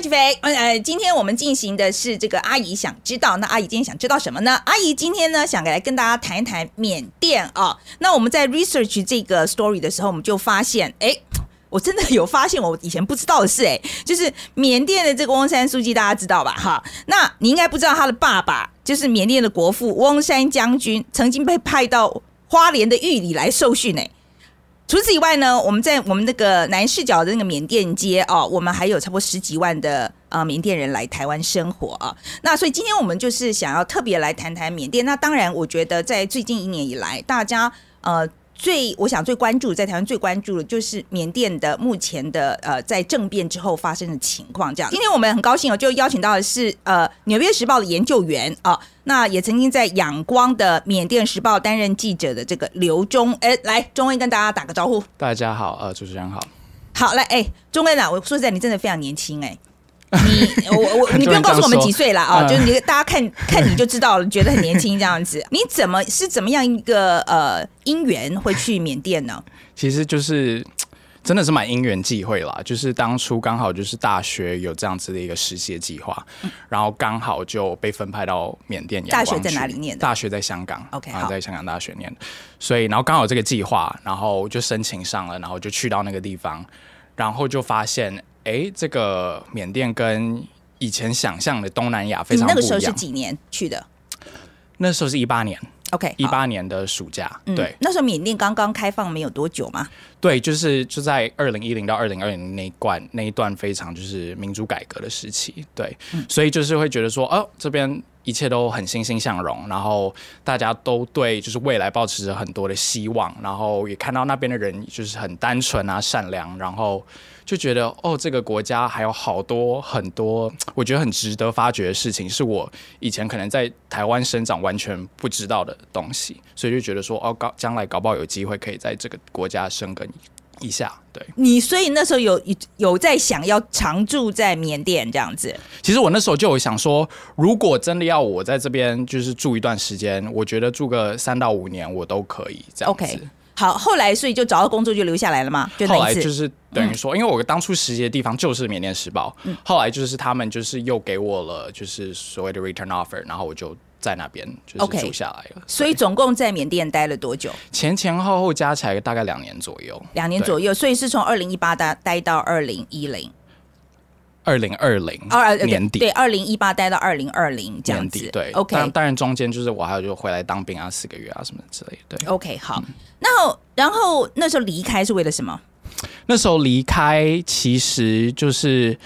起飞。呃，今天我们进行的是这个阿姨想知道，那阿姨今天想知道什么呢？阿姨今天呢想来跟大家谈一谈缅甸啊。那我们在 research 这个 story 的时候，我们就发现，哎，我真的有发现我以前不知道的事，哎，就是缅甸的这个翁山书记，大家知道吧？哈，那你应该不知道他的爸爸就是缅甸的国父翁山将军，曾经被派到花莲的狱里来受训，哎。除此以外呢，我们在我们那个南视角的那个缅甸街哦，我们还有差不多十几万的呃缅甸人来台湾生活啊。那所以今天我们就是想要特别来谈谈缅甸。那当然，我觉得在最近一年以来，大家呃。最我想最关注在台湾最关注的就是缅甸的目前的呃在政变之后发生的情况。这样，今天我们很高兴哦，就邀请到的是呃《纽约时报》的研究员啊，那也曾经在仰光的缅甸时报担任记者的这个刘忠哎，来钟恩跟大家打个招呼。大家好，呃，主持人好。好，来哎，钟恩啊，我说实在，你真的非常年轻哎。你我我 你不用告诉我们几岁了啊，就是你大家看 看你就知道了，觉得很年轻这样子。你怎么是怎么样一个呃因缘会去缅甸呢？其实就是真的是蛮因缘际会啦，就是当初刚好就是大学有这样子的一个实习计划，然后刚好就被分派到缅甸。大学在哪里念？大学在香港，OK，在香港大学念。所以然后刚好这个计划，然后就申请上了，然后就去到那个地方，然后就发现。哎，这个缅甸跟以前想象的东南亚非常不一样。那个时候是几年去的？那时候是一八年，OK，一八年的暑假。对，那时候缅甸刚刚开放没有多久嘛？对，就是就在二零一零到二零二零那一段那一段非常就是民主改革的时期。对，所以就是会觉得说，哦，这边一切都很欣欣向荣，然后大家都对就是未来保持着很多的希望，然后也看到那边的人就是很单纯啊、善良，然后。就觉得哦，这个国家还有好多很多，我觉得很值得发掘的事情，是我以前可能在台湾生长完全不知道的东西，所以就觉得说哦，搞将来搞不好有机会可以在这个国家生根一下。对你，所以那时候有有在想要常住在缅甸这样子。其实我那时候就有想说，如果真的要我在这边就是住一段时间，我觉得住个三到五年我都可以这样子。好，后来所以就找到工作就留下来了嘛。后来就是等于说，因为我当初实习的地方就是缅甸时报，后来就是他们就是又给我了就是所谓的 return offer，然后我就在那边就是住下来了。所以总共在缅甸待了多久？前前后后加起来大概两年左右。两年左右，所以是从二零一八待待到二零一零。二零二零二年底，对，二零一八待到二零二零这样子，对，OK。当当然中间就是我还有就回来当兵啊，四个月啊什么之类的，对，OK。好，那然后那时候离开是为了什么？那时候离开其实就是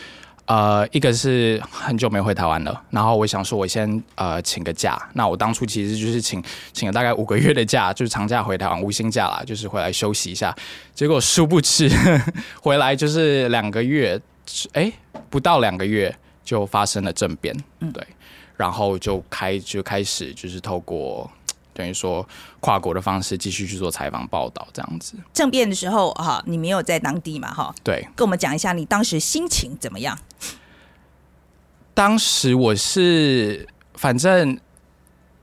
呃，一个是很久没回台湾了，然后我想说我先呃请个假。那我当初其实就是请请了大概五个月的假，就是长假回台湾无薪假啦，就是回来休息一下。结果殊不知回来就是两个月。哎，不到两个月就发生了政变，对，然后就开就开始就是透过等于说跨国的方式继续去做采访报道这样子。政变的时候哈，你没有在当地嘛哈？对，跟我们讲一下你当时心情怎么样？当时我是反正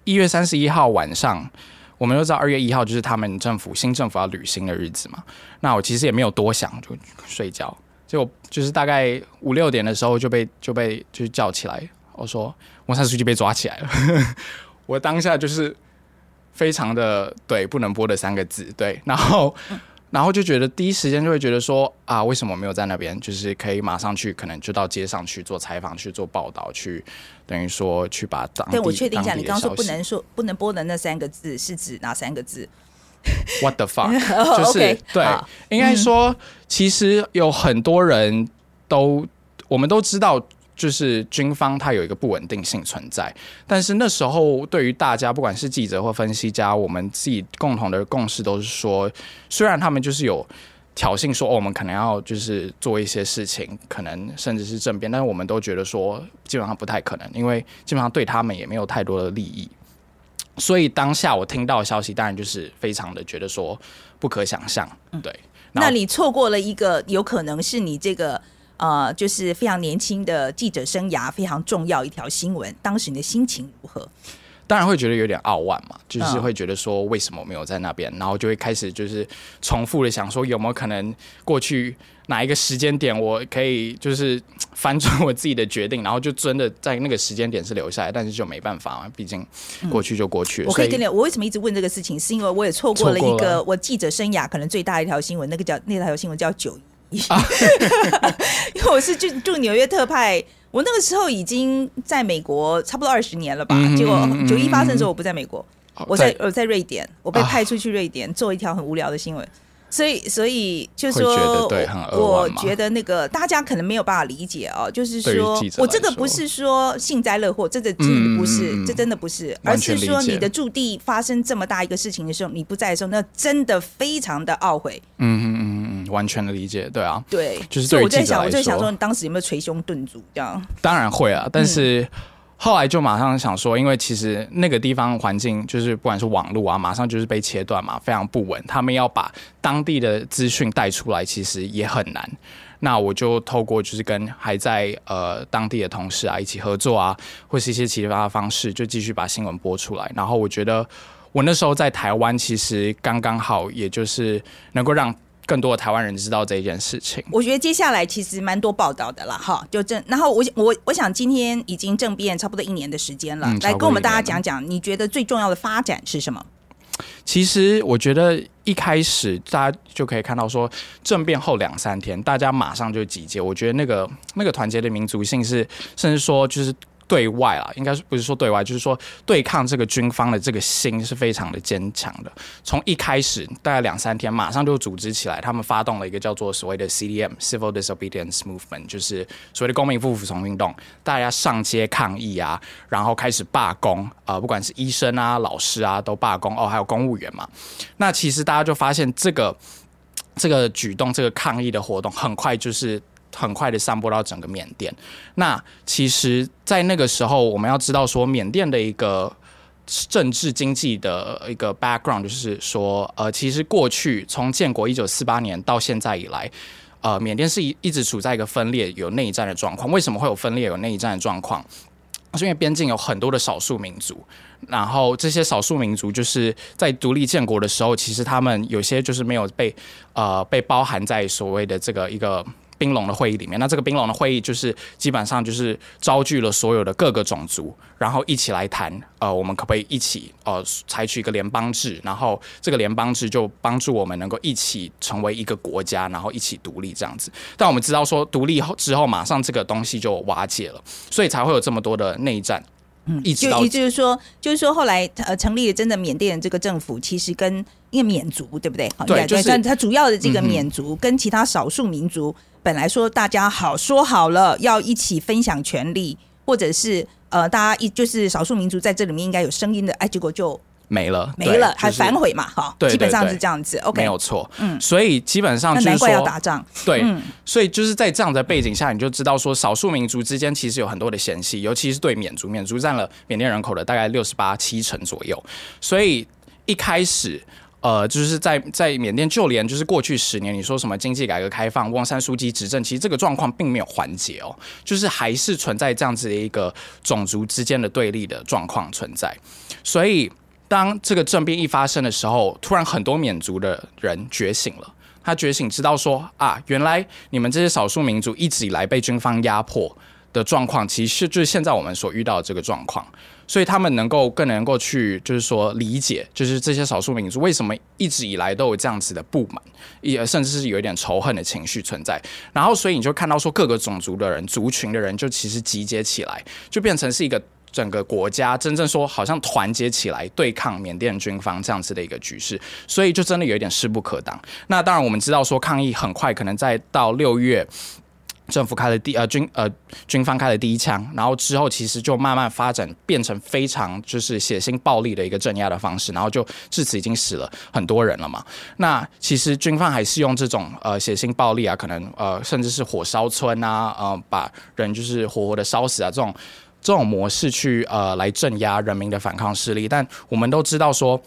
一月三十一号晚上，我们都知道二月一号就是他们政府新政府要履新的日子嘛。那我其实也没有多想，就睡觉。结果就是大概五六点的时候就被就被就是叫起来，我说我三书记被抓起来了，我当下就是非常的对不能播的三个字，对，然后然后就觉得第一时间就会觉得说啊，为什么没有在那边？就是可以马上去，可能就到街上去做采访、去做报道、去等于说去把当对我确定一下，你刚刚说不能说不能播的那三个字是指哪三个字？What the fuck？就是对，应该说，其实有很多人都，我们都知道，就是军方它有一个不稳定性存在。但是那时候，对于大家，不管是记者或分析家，我们自己共同的共识都是说，虽然他们就是有挑衅说，哦，我们可能要就是做一些事情，可能甚至是政变，但是我们都觉得说，基本上不太可能，因为基本上对他们也没有太多的利益。所以当下我听到消息，当然就是非常的觉得说不可想象，对。那你错过了一个有可能是你这个呃，就是非常年轻的记者生涯非常重要一条新闻，当时你的心情如何？当然会觉得有点傲慢嘛，就是嗯会觉得说为什么没有在那边，然后就会开始就是重复的想说有没有可能过去哪一个时间点我可以就是翻转我自己的决定，然后就真的在那个时间点是留下来，但是就没办法嘛，毕竟过去就过去了。所我可以跟你，我为什么一直问这个事情，是因为我也错过了一个我记者生涯可能最大一条新闻，那个叫那条新闻叫九因为我是住住纽约特派，我那个时候已经在美国差不多二十年了吧，嗯结果九一发生的时候我不在美国，哦我在我在瑞典，我被啊派出去瑞典、做一条很无聊的新闻。所以，所以就是说，对很我觉得那个大家可能没有办法理解哦，就是说我这个不是说幸灾乐祸，这个真的不是，这真的不是，而是说你的驻地发生这么大一个事情的时候，你不在的时候，那真的非常的懊悔。嗯嗯嗯嗯，完全的理解，对啊，对，就是我在想，我在想说，你当时有没有捶胸顿足这样？当然会啊，但嗯。是后来就马上想说，因为其实那个地方环境就是不管是网络啊，马上就是被切断嘛，非常不稳。他们要把当地的资讯带出来，其实也很难。那我就透过就是跟还在呃当地的同事啊一起合作啊，或是一些其他的方式，就继续把新闻播出来。然后我觉得我那时候在台湾，其实刚刚好，也就是能够让更多的台湾人知道这一件事情。我觉得接下来其实蛮多报道的啦，哈，就正。然后我我我想今天已经政变差不多一年的时间了，来跟我们大家讲讲，你觉得最重要的发展是什么？其实我觉得一开始大家就可以看到说，政变后两三天，大家马上就集结。我觉得那个那个团结的民族性是，甚至说就是。对外啊，应该是不是说对外，就是说对抗这个军方的这个心是非常的坚强的。从一开始大概两三天，马上就组织起来，他们发动了一个叫做所谓的 CDM Civil Disobedience Movement，就是所谓的公民不服从运动，大家上街抗议啊，然后开始罢工，呃，不管是医生啊、老师啊都罢工，哦，还有公务员嘛。那其实大家就发现这个这个举动、这个抗议的活动，很快就是很快的散播到整个缅甸。那其实，在那个时候，我们要知道说，缅甸的一个政治经济的一个 background，就是说，呃，其实过去从建国一九四八年到现在以来。呃，缅甸是一一直处在一个分裂、有内战的状况。为什么会有分裂、有内战的状况？是因为边境有很多的少数民族，然后这些少数民族就是在独立建国的时候，其实他们有些就是没有被呃被包含在所谓的这个一个冰龙的会议里面。那这个冰龙的会议就是基本上就是招聚了所有的各个种族，然后一起来谈，呃，我们可不可以一起呃采取一个联邦制？然后这个联邦制就帮助我们能够一起成为一个国家，然后一起独立这样子。但我们知道说独立后之后，马上这个东西就瓦解了，所以才会有这么多的内战。嗯，一直到就也就是说，就是说后来呃成立了真的缅甸的这个政府，其实跟因为缅族对不对？对就是算它主要的这个缅族、跟其他少数民族，本来说大家好说好了要一起分享权利，或者是呃大家一就是少数民族在这里面应该有声音的，哎，结果就没了，没了，还反悔嘛，哈，对基本上是这样子。OK，没有错。嗯所以基本上就是怪要，打仗。对，嗯所以就是在这样的背景下，你就知道说，少数民族之间其实有很多的嫌隙，尤其是对缅族，缅族占了缅甸人口的大概六十八七成左右，所以一开始。呃，就是在在缅甸，就连就是过去十年，你说什么经济改革开放、翁山书记执政，其实这个状况并没有缓解哦，就是还是存在这样子的一个种族之间的对立的状况存在。所以，当这个政变一发生的时候，突然很多缅族的人觉醒了。他觉醒，知道说啊，原来你们这些少数民族一直以来被军方压迫的状况，其实就是现在我们所遇到的这个状况。所以他们能够更能够去，就是说理解，就是这些少数民族为什么一直以来都有这样子的不满，也甚至是有一点仇恨的情绪存在。然后，所以你就看到说各个种族的人、族群的人，就其实集结起来，就变成是一个。整个国家真正说好像团结起来对抗缅甸军方这样子的一个局势，所以就真的有一点势不可挡。那当然我们知道说抗议很快可能在到六月。政府开了第呃军呃军方开了第一枪，然后之后其实就慢慢发展变成非常就是血腥暴力的一个镇压的方式，然后就至此已经死了很多人了嘛。那其实军方还是用这种呃血腥暴力啊，可能呃甚至是火烧村啊，呃把人就是活活的烧死啊这种这种模式去呃来镇压人民的反抗势力。但我们都知道说。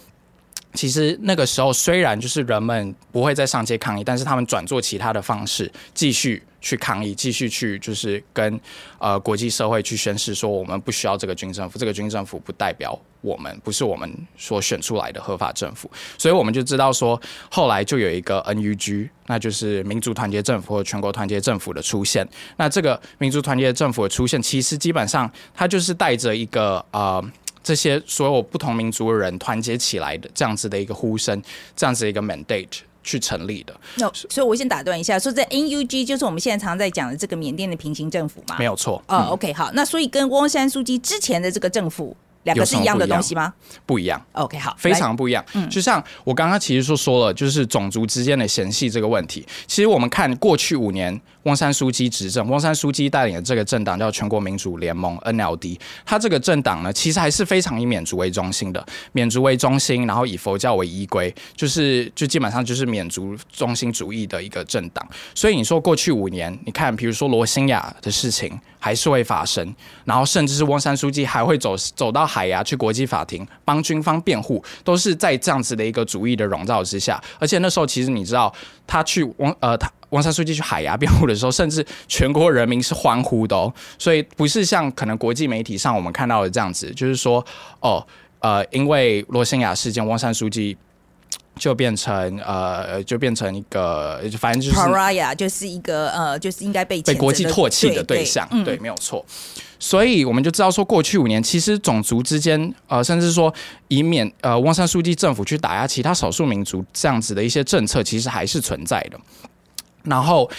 其实那个时候，虽然就是人们不会再上街抗议，但是他们转做其他的方式，继续去抗议，继续去就是跟呃国际社会去宣示说，我们不需要这个军政府，这个军政府不代表我们，不是我们所选出来的合法政府。所以我们就知道说，后来就有一个 NUG，那就是民族团结政府或全国团结政府的出现。那这个民族团结政府的出现，其实基本上它就是带着一个呃。这些所有不同民族的人团结起来的这样子的一个呼声，这样子的一个 mandate 去成立的。那所以，我先打断一下，说在 NUG 就是我们现在常在讲的这个缅甸的平行政府嘛？没有错。哦，OK，好，那所以跟翁山书记之前的这个政府。两个是一样的东西吗？不一样。OK，好，非常不一样。嗯，就像我刚刚其实说说了，就是种族之间的嫌隙这个问题。其实我们看过去五年，翁山书记执政，翁山书记带领的这个政党叫全国民主联盟 （NLD）。他这个政党呢，其实还是非常以缅族为中心的，缅族为中心，然后以佛教为依归，就是就基本上就是缅族中心主义的一个政党。所以你说过去五年，你看，比如说罗兴亚的事情。还是会发生，然后甚至是翁山书记还会走走到海牙去国际法庭帮军方辩护，都是在这样子的一个主义的笼罩之下。而且那时候其实你知道，他去翁呃他汪山书记去海牙辩护的时候，甚至全国人民是欢呼的哦。所以不是像可能国际媒体上我们看到的这样子，就是说哦呃因为罗兴亚事件，汪山书记。就变成呃，就变成一个，反正就是 pariah，就是一个呃，就是应该被被国际唾弃的对象，对，没有错。所以我们就知道说，过去五年其实种族之间，呃，甚至说以免呃汪山书记政府去打压其他少数民族这样子的一些政策，其实还是存在的。然后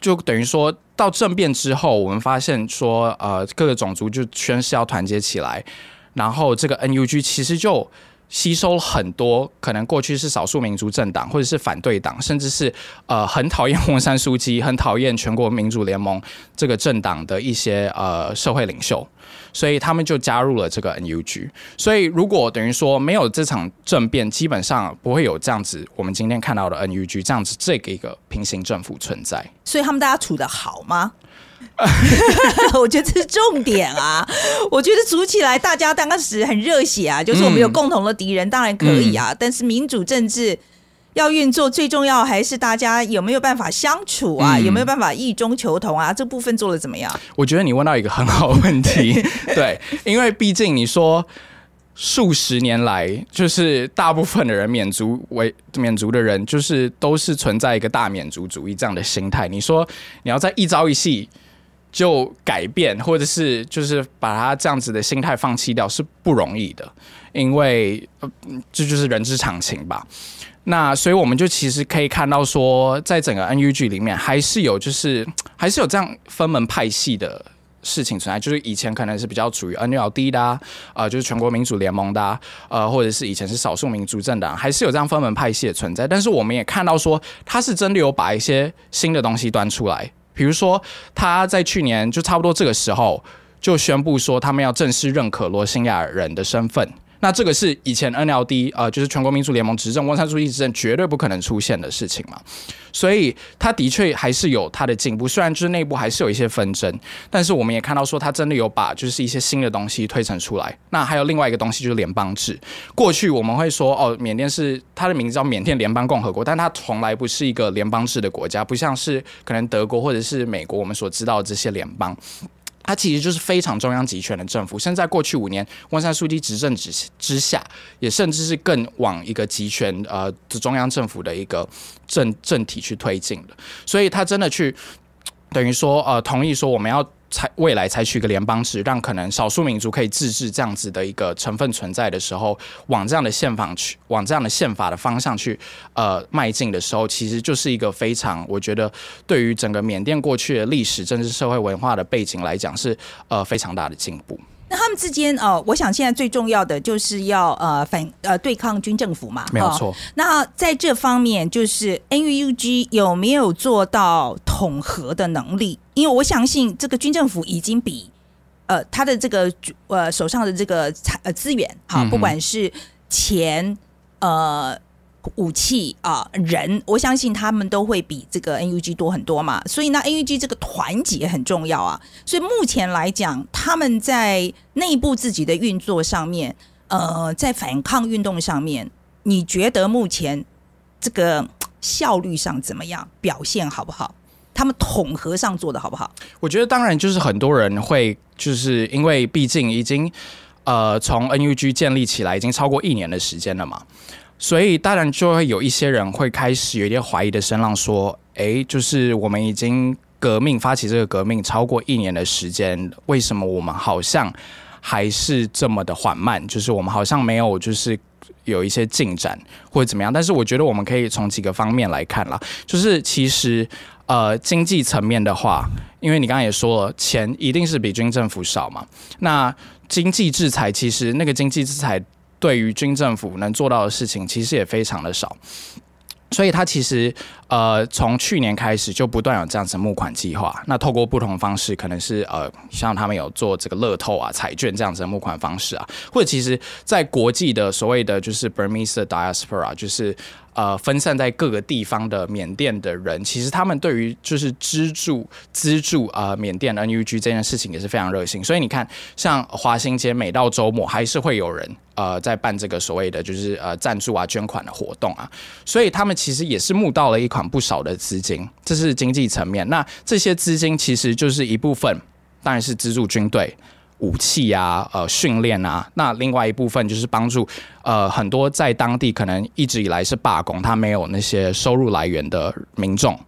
就等于说到政变之后，我们发现说，呃，各个种族就宣誓要团结起来，然后这个 NUG 其实就。吸收很多可能过去是少数民族政党或者是反对党，甚至是呃很讨厌红山书记、很讨厌全国民主联盟这个政党的一些呃社会领袖，所以他们就加入了这个 NUG。所以如果等于说没有这场政变，基本上不会有这样子我们今天看到的 NUG 这样子这个一个平行政府存在。所以他们大家处的好吗？我觉得这是重点啊！我觉得组起来，大家当时很热血啊，就是我们有共同的敌人，当然可以啊。但是民主政治要运作，最重要还是大家有没有办法相处啊？有没有办法异中求同啊？这部分做的怎么样？我觉得你问到一个很好的问题，对，因为毕竟你说数十年来，就是大部分的人免族为免族的人，就是都是存在一个大免族主义这样的心态。你说你要在一朝一夕。就改变，或者是就是把他这样子的心态放弃掉是不容易的，因为这就是人之常情吧。那所以我们就其实可以看到说，在整个 NUG 里面，还是有就是还是有这样分门派系的事情存在。就是以前可能是比较处于 NLD 的，呃，就是全国民主联盟的，呃，或者是以前是少数民族政党，还是有这样分门派系的存在。但是我们也看到说，他是真的有把一些新的东西端出来。比如说，他在去年就差不多这个时候就宣布说，他们要正式认可罗兴亚人的身份。那这个是以前 NLD 呃，就是全国民主联盟执政、汪山书记执政绝对不可能出现的事情嘛。所以他的确还是有他的进步，虽然就是内部还是有一些纷争，但是我们也看到说他真的有把就是一些新的东西推陈出来。那还有另外一个东西就是联邦制。过去我们会说哦，缅甸是它的名字叫缅甸联邦共和国，但它从来不是一个联邦制的国家，不像是可能德国或者是美国我们所知道的这些联邦。它其实就是非常中央集权的政府，现在过去五年，温莎书记执政之之下，也甚至是更往一个集权呃中央政府的一个政政体去推进的，所以他真的去等于说呃同意说我们要。采未来采取一个联邦制，让可能少数民族可以自治这样子的一个成分存在的时候，往这样的宪法去，往这样的宪法的方向去，呃，迈进的时候，其实就是一个非常，我觉得对于整个缅甸过去的历史、政治、社会、文化的背景来讲，是呃非常大的进步。那他们之间哦，我想现在最重要的就是要呃反呃对抗军政府嘛，没有错。那在这方面，就是 NUG 有没有做到统合的能力？因为我相信这个军政府已经比呃他的这个呃手上的这个财呃资源，好，不管是钱呃。武器啊，人，我相信他们都会比这个 NUG 多很多嘛，所以呢，NUG 这个团结很重要啊。所以目前来讲，他们在内部自己的运作上面，呃，在反抗运动上面，你觉得目前这个效率上怎么样？表现好不好？他们统合上做的好不好？我觉得当然就是很多人会，就是因为毕竟已经呃从 NUG 建立起来已经超过一年的时间了嘛，所以当然就会有一些人会开始有一点怀疑的声浪，说，诶，就是我们已经革命发起这个革命超过一年的时间，为什么我们好像还是这么的缓慢？就是我们好像没有就是。有一些进展或者怎么样，但是我觉得我们可以从几个方面来看啦。就是其实呃经济层面的话，因为你刚刚也说了，钱一定是比军政府少嘛。那经济制裁其实那个经济制裁对于军政府能做到的事情，其实也非常的少。所以，他其实呃，从去年开始就不断有这样子募款计划。那透过不同方式，可能是呃，像他们有做这个乐透啊、彩券这样子的募款方式啊，或者其实在国际的所谓的就是 Burmese diaspora，就是呃分散在各个地方的缅甸的人，其实他们对于就是资助资助啊缅甸 NUG 这件事情也是非常热心。所以你看，像华新街每到周末还是会有人。呃，在办这个所谓的就是呃赞助啊、捐款的活动啊，所以他们其实也是募到了一款不少的资金，这是经济层面。那这些资金其实就是一部分，当然是资助军队武器啊、呃训练啊。那另外一部分就是帮助呃很多在当地可能一直以来是罢工，他没有那些收入来源的民众。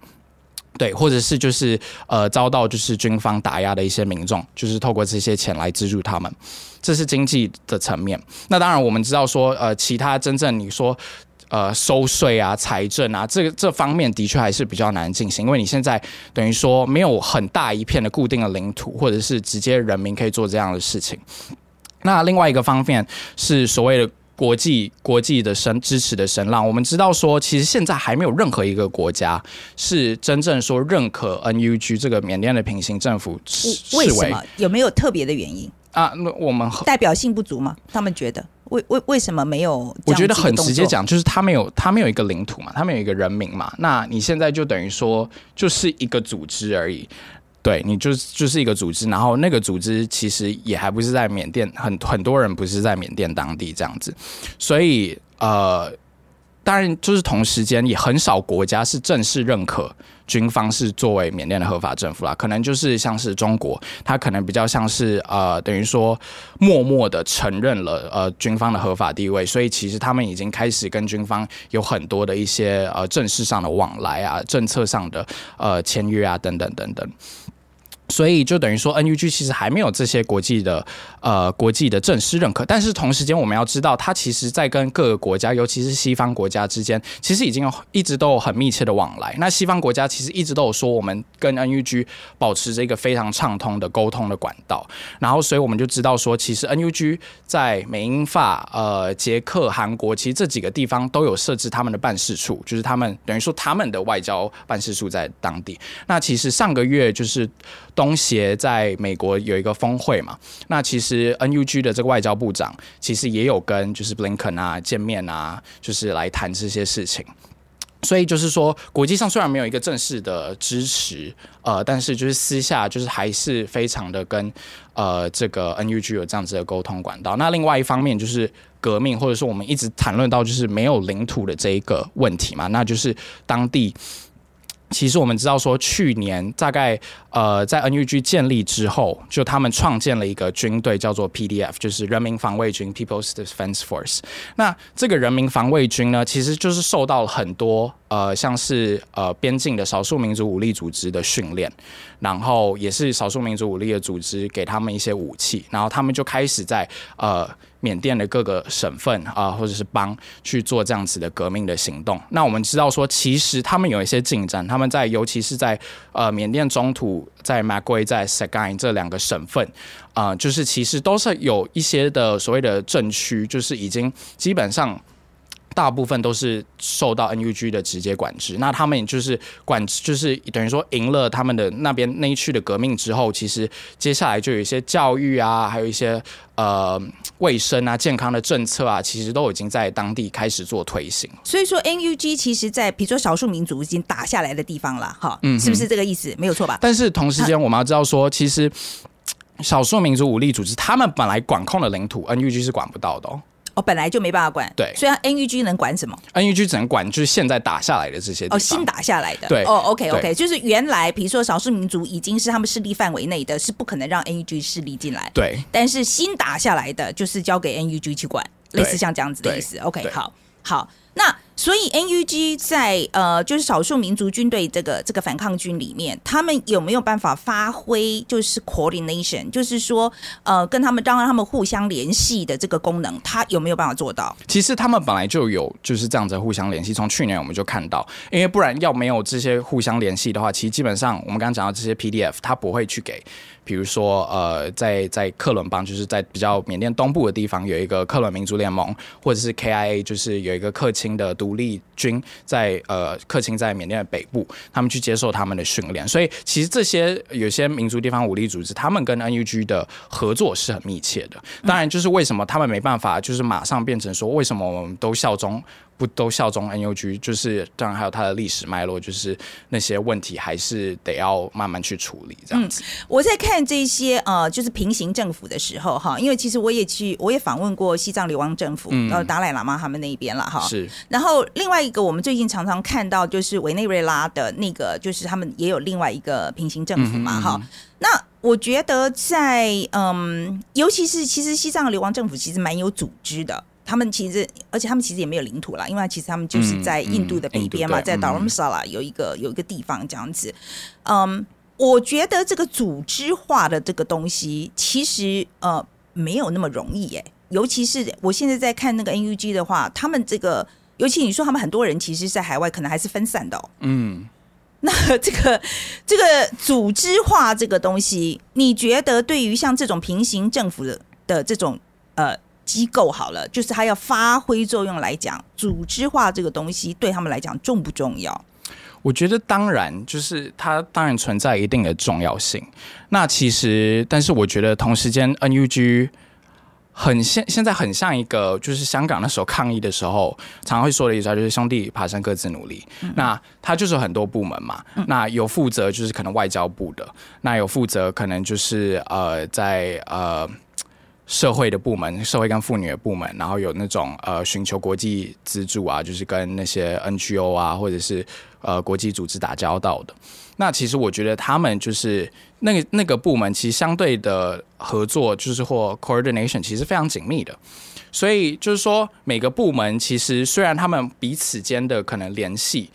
对，或者是就是呃遭到就是军方打压的一些民众，就是透过这些钱来资助他们，这是经济的层面。那当然我们知道说，呃，其他真正你说呃收税啊、财政啊，这个这方面的确还是比较难进行，因为你现在等于说没有很大一片的固定的领土，或者是直接人民可以做这样的事情。那另外一个方面是所谓的。国际国际的声支持的声浪，我们知道说，其实现在还没有任何一个国家是真正说认可 NUG 这个缅甸的平行政府。为什么？有没有特别的原因啊？那我们代表性不足吗？他们觉得为为为什么没有？我觉得很直接讲，就是他没有他没有一个领土嘛，他们有一个人民嘛。那你现在就等于说就是一个组织而已。对你就是就是一个组织，然后那个组织其实也还不是在缅甸，很很多人不是在缅甸当地这样子，所以呃，当然就是同时间也很少国家是正式认可军方是作为缅甸的合法政府啦，可能就是像是中国，它可能比较像是呃等于说默默的承认了呃军方的合法地位，所以其实他们已经开始跟军方有很多的一些呃正式上的往来啊，政策上的呃签约啊等等等等。所以就等于说，NUG 其实还没有这些国际的呃国际的正式认可，但是同时间我们要知道，它其实在跟各个国家，尤其是西方国家之间，其实已经有一直都有很密切的往来。那西方国家其实一直都有说，我们跟 NUG 保持着一个非常畅通的沟通的管道。然后，所以我们就知道说，其实 NUG 在美英法、呃捷克、韩国，其实这几个地方都有设置他们的办事处，就是他们等于说他们的外交办事处在当地。那其实上个月就是。东协在美国有一个峰会嘛？那其实 NUG 的这个外交部长其实也有跟就是 Blinken 啊见面啊，就是来谈这些事情。所以就是说，国际上虽然没有一个正式的支持，呃，但是就是私下就是还是非常的跟呃这个 NUG 有这样子的沟通管道。那另外一方面就是革命，或者说我们一直谈论到就是没有领土的这一个问题嘛，那就是当地。其实我们知道，说去年大概呃，在 NUG 建立之后，就他们创建了一个军队，叫做 PDF，就是人民防卫军 （People's Defense Force）。那这个人民防卫军呢，其实就是受到了很多呃，像是呃边境的少数民族武力组织的训练，然后也是少数民族武力的组织给他们一些武器，然后他们就开始在呃。缅甸的各个省份啊，或者是邦去做这样子的革命的行动。那我们知道说，其实他们有一些进展，他们在尤其是在呃缅甸中土，在马圭、在实干这两个省份啊，就是其实都是有一些的所谓的政区，就是已经基本上。大部分都是受到 NUG 的直接管制，那他们就是管，就是等于说赢了他们的那边那一区的革命之后，其实接下来就有一些教育啊，还有一些呃卫生啊、健康的政策啊，其实都已经在当地开始做推行。所以说 NUG 其实，在比如说少数民族已经打下来的地方了，哈，嗯，是不是这个意思？没有错吧？但是同时间我们要知道说，其实少数民族武力组织他们本来管控的领土，NUG 是管不到的哦。哦，本来就没办法管。对所以 NUG 能管什么？NUG 只能管就是现在打下来的这些哦，新打下来的。对哦，OK OK，就是原来比如说少数民族已经是他们势力范围内的，是不可能让 NUG 势力进来。对但是新打下来的，就是交给 NUG 去管，类似像这样子的意思。OK，好，好，那所以 NUG 在呃，就是少数民族军队这个这个反抗军里面，他们有没有办法发挥就是 coordination，就是说呃，跟他们让他们互相联系的这个功能，他有没有办法做到？其实他们本来就有就是这样子互相联系，从去年我们就看到，因为不然要没有这些互相联系的话，其实基本上我们刚刚讲到这些 PDF，他不会去给，比如说呃，在在克伦邦，就是在比较缅甸东部的地方有一个克伦民族联盟，或者是 KIA，就是有一个克钦的独立军在呃克钦在缅甸的北部，他们去接受他们的训练，所以其实这些有些民族地方武力组织，他们跟 NUG 的合作是很密切的。当然，就是为什么他们没办法，就是马上变成说，为什么我们都效忠不都效忠 NUG？就是当然还有它的历史脉络，就是那些问题还是得要慢慢去处理这样子。我在看这些呃，就是平行政府的时候哈，因为其实我也去，我也访问过西藏流亡政府，嗯呃，达赖喇嘛他们那一边了哈。是然后另外一个，我们最近常常看到就是委内瑞拉的那个，就是他们也有另外一个平行政府嘛哈。那我觉得在嗯，尤其是其实西藏的流亡政府其实蛮有组织的。他们其实，而且他们其实也没有领土啦，因为其实他们就是嗯在印度的北边嘛，在嗯印度对 Dharamsala 有一个有一个地方这样子。嗯，我觉得这个组织化的这个东西，其实呃没有那么容易耶。尤其是我现在在看那个 NUG 的话，他们这个，尤其你说他们很多人其实在海外可能还是分散的、哦。嗯。那这个这个组织化这个东西，你觉得对于像这种平行政府的的这种呃机构好了，就是它要发挥作用来讲，组织化这个东西对他们来讲重不重要？我觉得当然，就是它当然存在一定的重要性。那其实，但是我觉得同时间 NUG 很现现在很像一个，就是香港那时候抗议的时候，常常会说的一句话，就是兄弟爬山各自努力。那它就是很多部门嘛，那有负责就是可能外交部的，那有负责可能就是呃在呃。社会的部门，社会跟妇女的部门，然后有那种呃寻求国际资助啊，就是跟那些 NGO 啊，或者是呃国际组织打交道的。那其实我觉得他们就是那个那个部门，其实相对的合作就是或 coordination 其实非常紧密的。所以就是说，每个部门其实虽然他们彼此间的可能联系。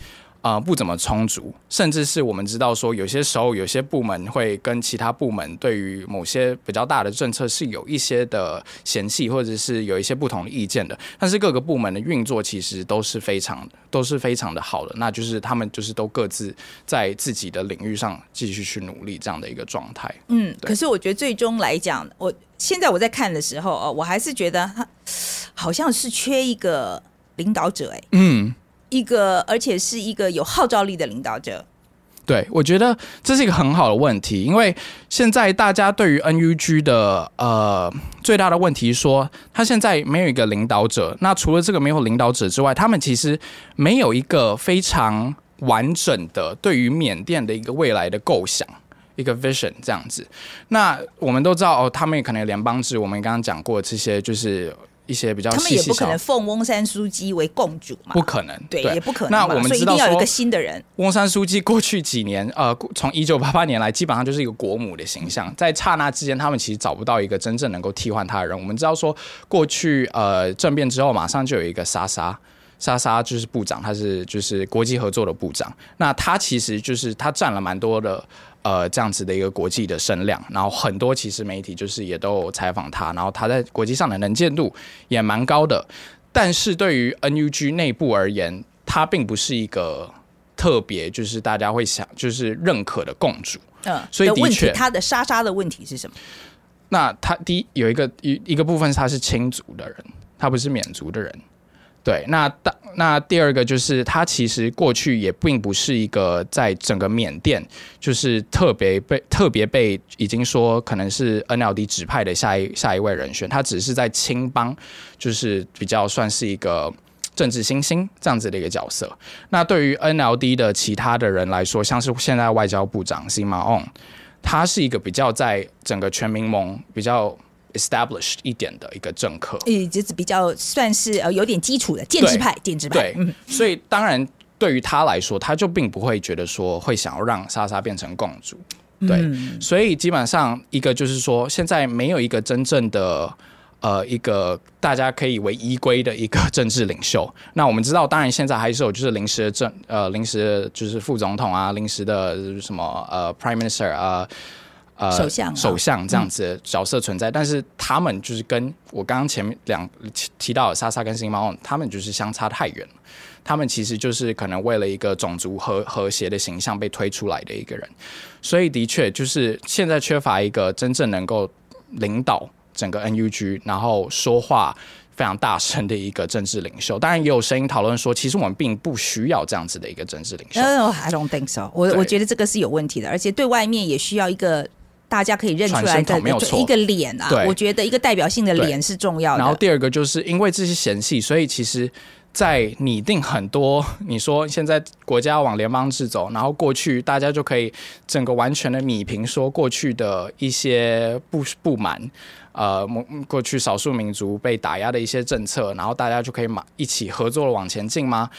呃，不怎么充足，甚至是我们知道说，有些时候有些部门会跟其他部门对于某些比较大的政策是有一些的嫌弃，或者是有一些不同的意见的。但是各个部门的运作其实都是非常都是非常的好的，那就是他们就是都各自在自己的领域上继续去努力这样的一个状态。嗯，可是我觉得最终来讲，我现在我在看的时候哦，我还是觉得他好像是缺一个领导者，哎，嗯。一个而且是一个有号召力的领导者。对，我觉得这是一个很好的问题，因为现在大家对于 NUG 的呃最大的问题说，他现在没有一个领导者。那除了这个没有领导者之外，他们其实没有一个非常完整的对于缅甸的一个未来的构想。一个 vision 这样子，那我们都知道哦，他们也可能有联邦制，我们刚刚讲过这些，就是一些比较他们也不可能，奉翁山书记为共主嘛，不可能，对，也不可能嘛。那我们知道要有一个新的人。翁山书记过去几年，呃，从一九八八年来，基本上就是一个国母的形象，在刹那之间，他们其实找不到一个真正能够替换他的人。我们知道说，过去呃政变之后，马上就有一个莎莎。莎莎就是部长，他是就是国际合作的部长。那他其实就是他占了蛮多的呃这样子的一个国际的声量，然后很多其实媒体就是也都有采访他，然后他在国际上的能见度也蛮高的。但是对于 NUG 内部而言，他并不是一个特别就是大家会想就是认可的共主。嗯，所以的的问题确他的莎莎的问题是什么？那他第一有一个一一个部分是他是亲族的人，他不是缅族的人。对，那大那第二个就是他其实过去也并不是一个在整个缅甸就是特别被特别被已经说可能是 NLD 指派的下一下一位人选，他只是在青帮就是比较算是一个。政治新星这样子的一个角色，那对于 NLD 的其他的人来说，像是现在外交部长 Sima On，他是一个比较在整个全民盟比较 established 一点的一个政客，也就是比较算是呃有点基础的建制派，建制派。对，所以当然对于他来说，他就并不会觉得说会想要让莎莎变成共主。对，所以基本上一个就是说，现在没有一个真正的呃一个大家可以为依归的一个政治领袖。那我们知道，当然现在还是有就是临时的政呃临时的就是副总统啊，临时的什么呃 prime minister 啊。呃，首相，首相这样子的角色存在，但是他们就是跟我刚刚前面两提到的莎莎跟新猫，他们就是相差太远了。他们其实就是可能为了一个种族和和谐的形象被推出来的一个人，所以的确就是现在缺乏一个真正能够领导整个 NUG，然后说话非常大声的一个政治领袖。当然也有声音讨论说，其实我们并不需要这样子的一个政治领袖。I don't think so。我我觉得这个是有问题的，而且对外面也需要一个。大家可以认出来的一个脸啊，我觉得一个代表性的脸是重要的。然后第二个就是因为这些嫌隙，所以其实，在拟定很多你说现在国家往联邦制走，然后过去大家就可以整个完全的米平说过去的一些不不满，呃，过去少数民族被打压的一些政策，然后大家就可以马一起合作往前进吗？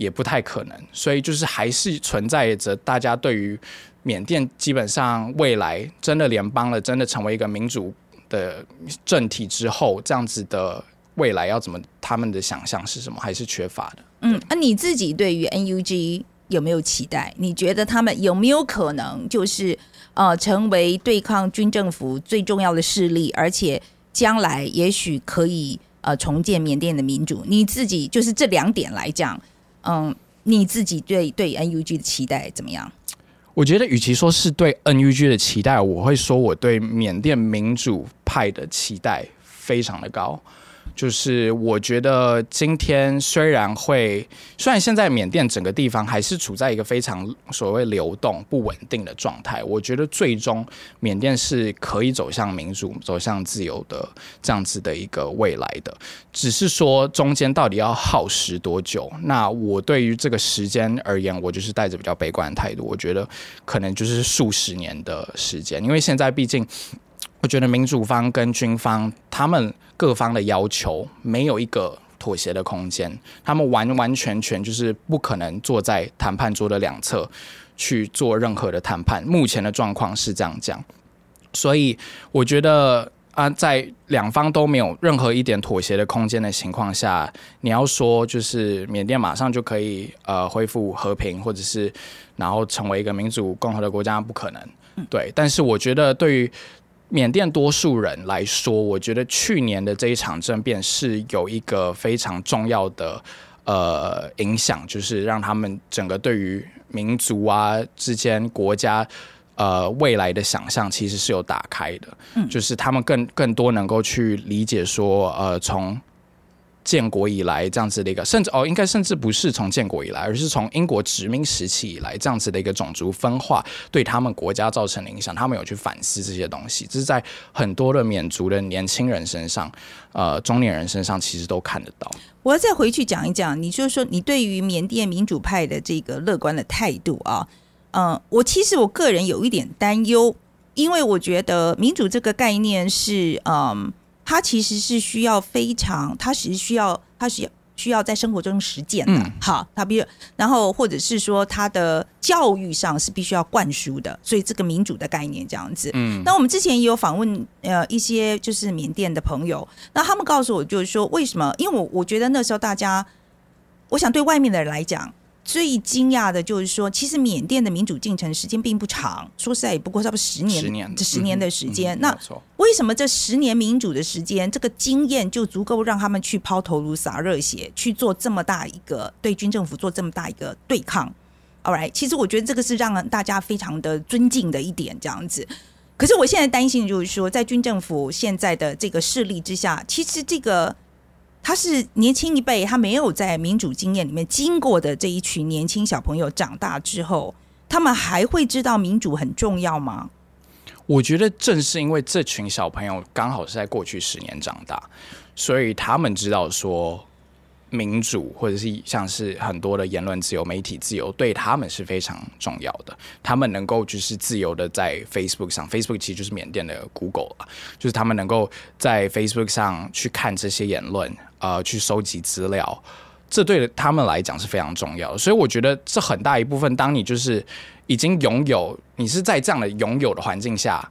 也不太可能。所以就是还是存在着大家对于。缅甸基本上未来真的联邦了，真的成为一个民主的政体之后，这样子的未来要怎么？他们的想象是什么？还是缺乏的？嗯，那你自己对于 NUG 有没有期待？你觉得他们有没有可能就是呃成为对抗军政府最重要的势力，而且将来也许可以呃重建缅甸的民主？你自己就是这两点来讲，嗯，你自己对对 NUG 的期待怎么样？我觉得，与其说是对 NUG 的期待，我会说我对缅甸民主派的期待非常的高。就是我觉得今天虽然会，虽然现在缅甸整个地方还是处在一个非常所谓流动不稳定的状态，我觉得最终缅甸是可以走向民主、走向自由的这样子的一个未来的。只是说中间到底要耗时多久？那我对于这个时间而言，我就是带着比较悲观的态度。我觉得可能就是数十年的时间，因为现在毕竟。我觉得民主方跟军方他们各方的要求没有一个妥协的空间，他们完完全全就是不可能坐在谈判桌的两侧去做任何的谈判。目前的状况是这样讲，所以我觉得啊，在两方都没有任何一点妥协的空间的情况下，你要说就是缅甸马上就可以呃恢复和平，或者是然后成为一个民主共和的国家，不可能。对，但是我觉得对于缅甸多数人来说，我觉得去年的这一场政变是有一个非常重要的呃影响，就是让他们整个对于民族啊之间国家呃未来的想象其实是有打开的，就是他们更更多能够去理解说呃从。建国以来这样子的一个，甚至哦，应该甚至不是从建国以来，而是从英国殖民时期以来这样子的一个种族分化对他们国家造成的影响，他们有去反思这些东西，这是在很多的缅族的年轻人身上，呃，中年人身上其实都看得到。我要再回去讲一讲，你就是说你对于缅甸民主派的这个乐观的态度啊，嗯，我其实我个人有一点担忧，因为我觉得民主这个概念是嗯。他其实是需要非常，他其实需要，他是需要在生活中实践的。好，他比如，然后或者是说他的教育上是必须要灌输的，所以这个民主的概念这样子。嗯，那我们之前也有访问呃一些就是缅甸的朋友，那他们告诉我就是说为什么？因为我我觉得那时候大家，我想对外面的人来讲。最惊讶的就是说，其实缅甸的民主进程时间并不长，说实在也不过差不多十年，十年这十年的时间。那为什么这十年民主的时间，这个经验就足够让他们去抛头颅洒热血，去做这么大一个对军政府做这么大一个对抗？All right，其实我觉得这个是让大家非常的尊敬的一点，这样子。可是我现在担心就是说，在军政府现在的这个势力之下，其实这个。他是年轻一辈，他没有在民主经验里面经过的这一群年轻小朋友长大之后，他们还会知道民主很重要吗？我觉得正是因为这群小朋友刚好是在过去十年长大，所以他们知道说民主，或者是像是很多的言论自由、媒体自由，对他们是非常重要的。他们能够就是自由的在 Facebook 上，Facebook 其实就是缅甸的 Google 啊，就是他们能够在 Facebook 上去看这些言论，呃，去收集资料，这对他们来讲是非常重要的。所以我觉得这很大一部分，当你就是已经拥有，你是在这样的拥有的环境下。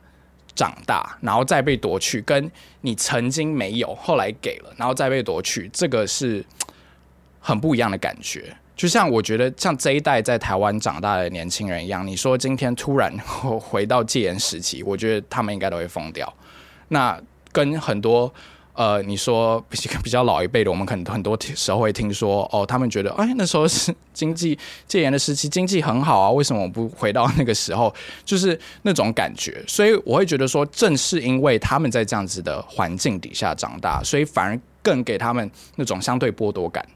长大，然后再被夺去，跟你曾经没有，后来给了，然后再被夺去，这个是很不一样的感觉。就像我觉得，像这一代在台湾长大的年轻人一样，你说今天突然 回到戒严时期，我觉得他们应该都会疯掉。那跟很多。呃，你说比比较老一辈的，我们可能很多时候会听说，哦，他们觉得，哎，那时候是经济戒严的时期，经济很好啊，为什么我不回到那个时候？就是那种感觉。所以我会觉得说，正是因为他们在这样子的环境底下长大，所以反而更给他们那种相对剥夺感。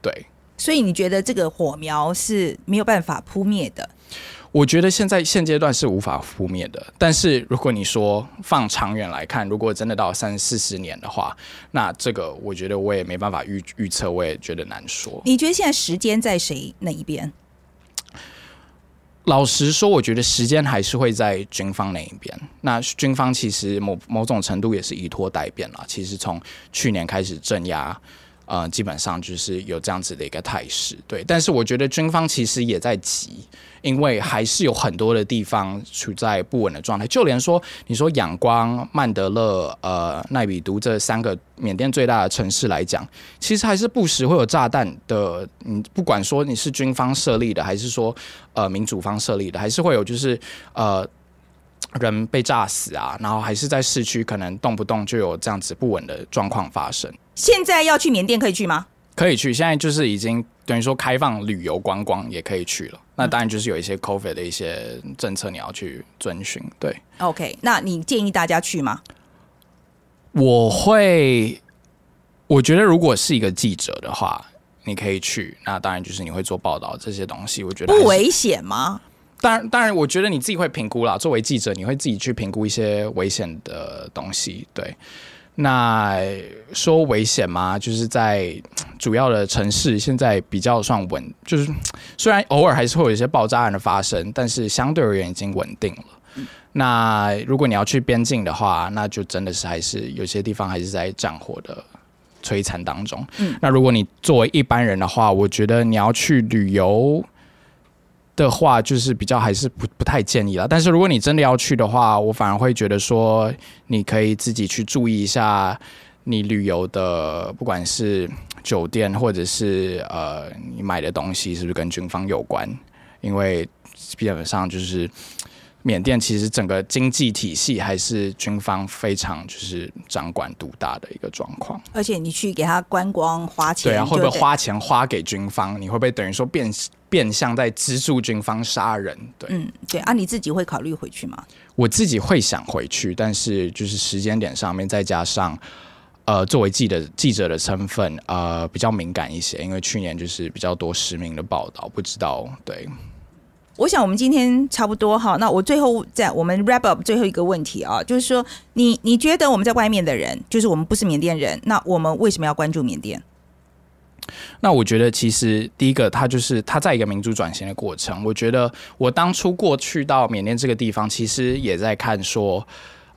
对，所以你觉得这个火苗是没有办法扑灭的？我觉得现在现阶段是无法覆灭的，但是如果你说放长远来看，如果真的到三四十年的话，那这个我觉得我也没办法预预测，我也觉得难说。你觉得现在时间在谁那一边？老实说，我觉得时间还是会在军方那一边。那军方其实某某种程度也是以拖代变了。其实从去年开始镇压。呃，基本上就是有这样子的一个态势，对。但是我觉得军方其实也在急，因为还是有很多的地方处在不稳的状态。就连说你说仰光、曼德勒、呃奈比都这三个缅甸最大的城市来讲，其实还是不时会有炸弹的。嗯，不管说你是军方设立的，还是说呃民主方设立的，还是会有就是呃。人被炸死啊，然后还是在市区，可能动不动就有这样子不稳的状况发生。现在要去缅甸可以去吗？可以去，现在就是已经等于说开放旅游观光也可以去了。那当然就是有一些 COVID 的一些政策你要去遵循。对，OK，那你建议大家去吗？我会，我觉得如果是一个记者的话，你可以去。那当然就是你会做报道这些东西，我觉得不危险吗？当然，当然，我觉得你自己会评估啦。作为记者，你会自己去评估一些危险的东西。对，那说危险吗？就是在主要的城市，现在比较算稳。就是虽然偶尔还是会有一些爆炸案的发生，但是相对而言已经稳定了。那如果你要去边境的话，那就真的是还是有些地方还是在战火的摧残当中。嗯，那如果你作为一般人的话，我觉得你要去旅游。的话，就是比较还是不不太建议了。但是如果你真的要去的话，我反而会觉得说，你可以自己去注意一下你旅游的，不管是酒店或者是呃你买的东西是不是跟军方有关，因为基本上就是。缅甸其实整个经济体系还是军方非常就是掌管独大的一个状况，而且你去给他观光花钱，对啊，会不会花钱花给军方？你会不会等于说变变相在资助军方杀人？对，嗯，对啊，你自己会考虑回去吗？我自己会想回去，但是就是时间点上面，再加上呃，作为记者记者的身份，呃，比较敏感一些，因为去年就是比较多实名的报道，不知道对。我想我们今天差不多哈，那我最后在我们 wrap up 最后一个问题啊，就是说你你觉得我们在外面的人，就是我们不是缅甸人，那我们为什么要关注缅甸？那我觉得其实第一个，它就是它在一个民主转型的过程。我觉得我当初过去到缅甸这个地方，其实也在看说，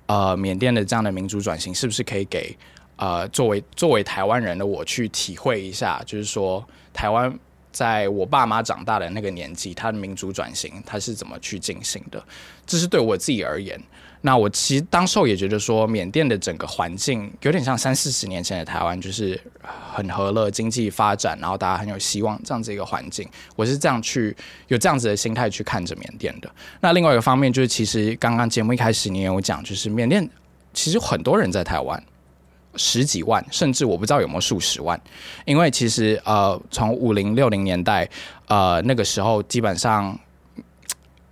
呃，缅甸的这样的民主转型是不是可以给呃作为作为台湾人的我去体会一下，就是说台湾。在我爸妈长大的那个年纪，他的民主转型他是怎么去进行的？这是对我自己而言。那我其实当时候也觉得说，缅甸的整个环境有点像三四十年前的台湾，就是很和乐，经济发展，然后大家很有希望这样子一个环境。我是这样去有这样子的心态去看着缅甸的。那另外一个方面就是，其实刚刚节目一开始你也有讲，就是缅甸其实很多人在台湾。十几万，甚至我不知道有没有数十万，因为其实呃，从五零六零年代，呃，那个时候基本上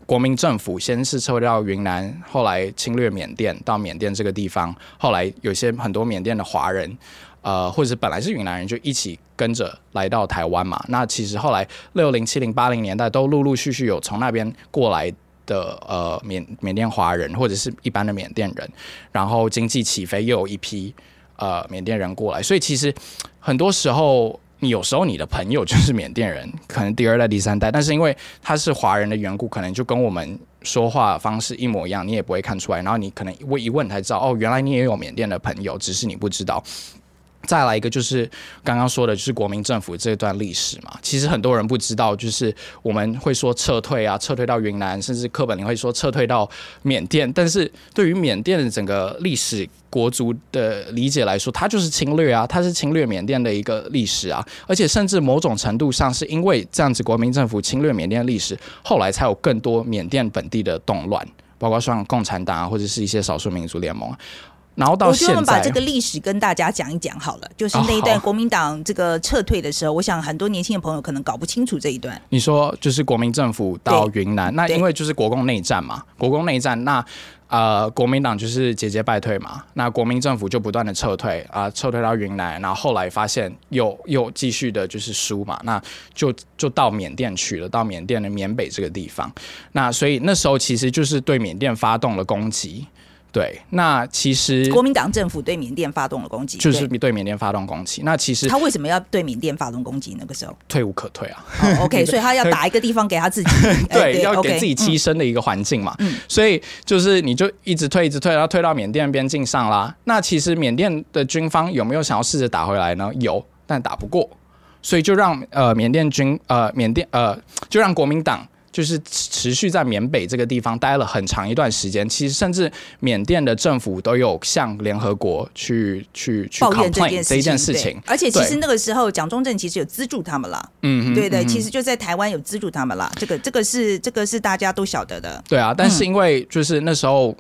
国民政府先是撤到云南，后来侵略缅甸，到缅甸这个地方，后来有些很多缅甸的华人，呃，或者本来是云南人，就一起跟着来到台湾嘛。那其实后来六零七零八零年代都陆陆续续有从那边过来的呃缅缅甸华人，或者是一般的缅甸人，然后经济起飞，又有一批。呃，缅甸人过来，所以其实很多时候你有时候你的朋友就是缅甸人，可能第二代、第三代，但是因为他是华人的缘故，可能就跟我们说话方式一模一样，你也不会看出来。然后你可能我一问才知道，哦，原来你也有缅甸的朋友，只是你不知道。再来一个就是刚刚说的，就是国民政府这段历史嘛。其实很多人不知道，就是我们会说撤退啊，撤退到云南，甚至课本里会说撤退到缅甸。但是对于缅甸的整个历史国族的理解来说，它就是侵略啊，它是侵略缅甸的一个历史啊。而且甚至某种程度上，是因为这样子国民政府侵略缅甸历史，后来才有更多缅甸本地的动乱，包括像共产党啊，或者是一些少数民族联盟。然后到现在，我们把这个历史跟大家讲一讲好了。就是那一段国民党这个撤退的时候，我想很多年轻的朋友可能搞不清楚这一段。你说就是国民政府到云南，那因为就是国共内战嘛，国共内战，那呃国民党就是节节败退嘛，那国民政府就不断的撤退啊，撤退到云南，然后后来发现又又继续的就是输嘛，那就就到缅甸去了，到缅甸的缅北这个地方，那所以那时候其实就是对缅甸发动了攻击。对，那其实国民党政府对缅甸发动了攻击，就是对缅甸发动攻击。那其实他为什么要对缅甸发动攻击？那个时候退无可退啊。OK，所以他要打一个地方给他自己，对，要给自己栖身的一个环境嘛。所以就是你就一直退，一直退，然后退到缅甸边境上啦。那其实缅甸的军方有没有想要试着打回来呢？有，但打不过，所以就让呃缅甸军呃缅甸呃就让国民党。就是持续在缅北这个地方待了很长一段时间，其实甚至缅甸的政府都有向联合国去去去抱怨这件件事情。而且其实那个时候蒋中正其实有资助他们了，嗯，对对，其实就在台湾有资助他们了，这个这个是这个是大家都晓得的。对啊，但是因为就是那时候。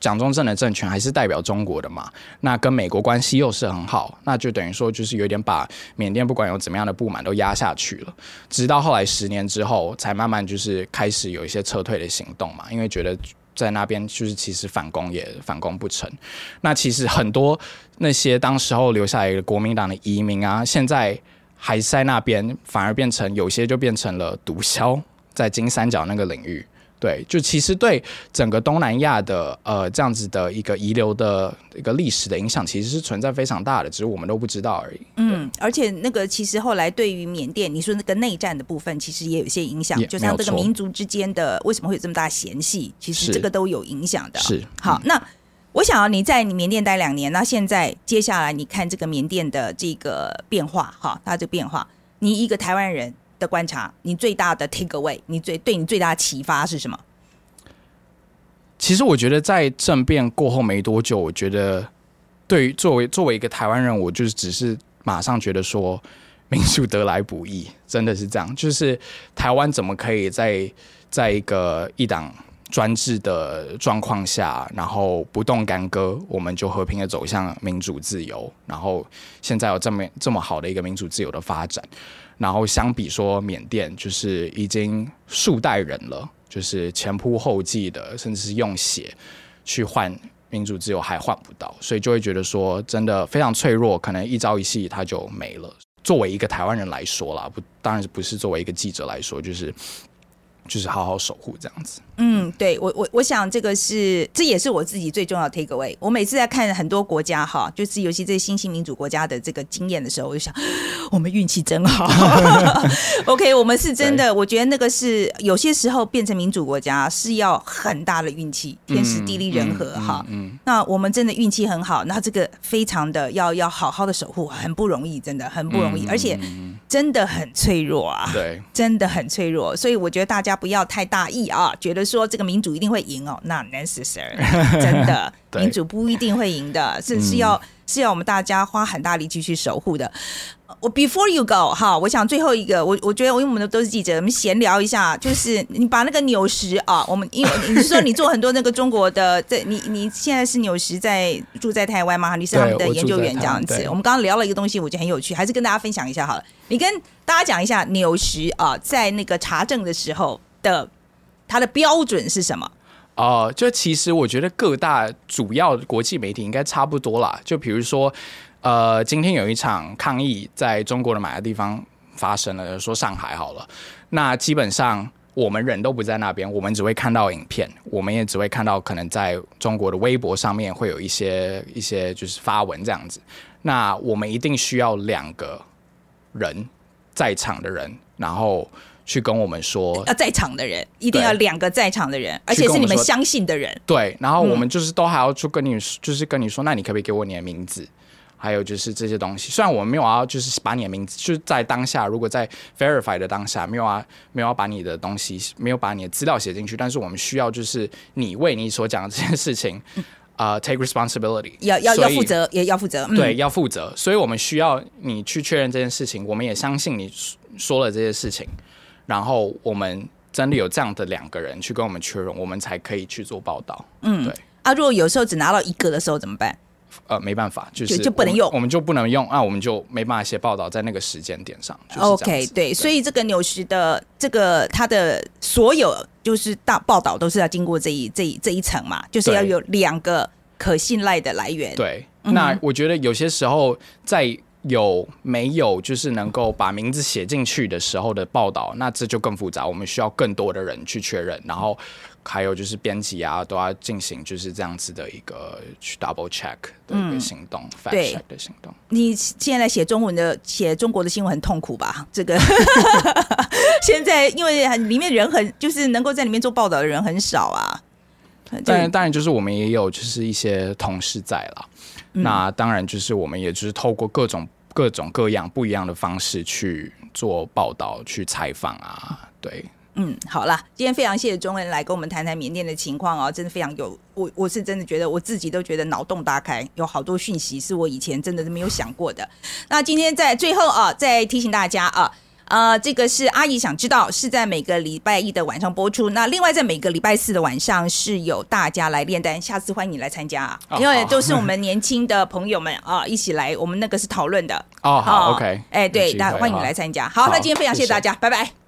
蒋中正的政权还是代表中国的嘛？那跟美国关系又是很好，那就等于说就是有点把缅甸不管有怎么样的不满都压下去了。直到后来十年之后，才慢慢就是开始有一些撤退的行动嘛，因为觉得在那边就是其实反攻也反攻不成。那其实很多那些当时候留下来的国民党的移民啊，现在还在那边，反而变成有些就变成了毒枭，在金三角那个领域。对，就其实对整个东南亚的呃这样子的一个遗留的一个历史的影响，其实是存在非常大的，只是我们都不知道而已。嗯，而且那个其实后来对于缅甸，你说那个内战的部分，其实也有一些影响，就像这个民族之间的为什么会有这么大嫌隙，其实这个都有影响的。是好，那我想要你在你缅甸待两年，那现在接下来你看这个缅甸的这个变化，哈，它这个变化，你一个台湾人。的观察，你最大的 take away，你最对你最大的启发是什么？其实我觉得在政变过后没多久，我觉得对于作为作为一个台湾人，我就是只是马上觉得说民主得来不易，真的是这样。就是台湾怎么可以在在一个一党专制的状况下，然后不动干戈，我们就和平的走向民主自由，然后现在有这么这么好的一个民主自由的发展。然后相比说缅甸，就是已经数代人了，就是前仆后继的，甚至是用血去换民主自由还换不到，所以就会觉得说真的非常脆弱，可能一朝一夕它就没了。作为一个台湾人来说啦，不当然不是作为一个记者来说，就是。就是好好守护这样子。嗯，对我我我想这个是这也是我自己最重要的 take away。我每次在看很多国家哈，就是尤其这些新兴民主国家的这个经验的时候，我就想我们运气真好。OK，我们是真的，我觉得那个是有些时候变成民主国家是要很大的运气，天时地利人和哈。嗯，那我们真的运气很好，那这个非常的要要好好的守护，很不容易，真的很不容易，而且真的很脆弱啊。对，真的很脆弱，所以我觉得大家。不要太大意啊！觉得说这个民主一定会赢哦，那 necessary 真的民主不一定会赢的，是是要是要我们大家花很大力气去守护的。我 before you go 哈，我想最后一个，我我觉得因为我们都是记者，我们闲聊一下，就是你把那个纽石啊，我们因为 你是说你做很多那个中国的，在你你现在是纽石在住在台湾吗？你是他们的研究员这样子。我们刚刚聊了一个东西，我觉得很有趣，还是跟大家分享一下好了。你跟大家讲一下纽石啊，在那个查证的时候。的它的标准是什么？哦，就其实我觉得各大主要国际媒体应该差不多啦。就比如说，呃，今天有一场抗议在中国的哪个地方发生了，说上海好了。那基本上我们人都不在那边，我们只会看到影片，我们也只会看到可能在中国的微博上面会有一些一些就是发文这样子。那我们一定需要两个人在场的人，然后去跟我们说，要在场的人一定要两个在场的人，而且是你们相信的人。对，然后我嗯。们就是都还要去跟你，就是跟你说，那你可不可以给我你的名字？还有就是这些东西，虽然我们没有要就是把你的名字，就是在当下，如果在 verify 的当下没有啊，没有要把你的东西，没有把你的资料写进去，但是我们需要就是你为你所讲的这件事情，呃，take responsibility，要要要负责，也要负责。嗯、对，要负责，所以我们需要你去确认这件事情，我们也相信你说了这些事情，然后我们真的有这样的两个人去跟我们确认，我们才可以去做报道。嗯，对。啊，如果有时候只拿到一个的时候怎么办？呃，没办法，就是就就不能用我们就不能用，那我们就没办法写报道在那个时间点上。就是 OK，子对，所以这个纽时的这个它的所有就是大报道都是要经过这一这一这一层嘛，就是要有两个可信赖的来源。对，嗯那我觉得有些时候在有没有就是能够把名字写进去的时候的报道，那这就更复杂，我们需要更多的人去确认，然后还有就是编辑啊都要进行就是这样子的一个去 double check 的一个行动、对 check 的行动。你现在写中文的写中国的新闻很痛苦吧？这个 现在因为里面人很就是能够在里面做报道的人很少啊。当然，当然就是我们也有就是一些同事在啦。嗯那当然就是我们也就是透过各种各种各样不一样的方式去做报道、去采访啊，对。嗯，好啦，今天非常谢谢钟恩来跟我们谈谈缅甸的情况哦，真的非常有我我是真的觉得我自己都觉得脑洞大开，有好多讯息是我以前真的是没有想过的。那今天在最后啊，再提醒大家啊。呃，这个是阿姨想知道，是在每个礼拜一的晚上播出。那另外在每个礼拜四的晚上是有大家来炼丹，下次欢迎你来参加因为都是我们年轻的朋友们啊一起来，我们那个是讨论的。哦，好哦，OK，哎，对，那欢迎你来参加。好，好那今天非常谢谢大家，拜拜。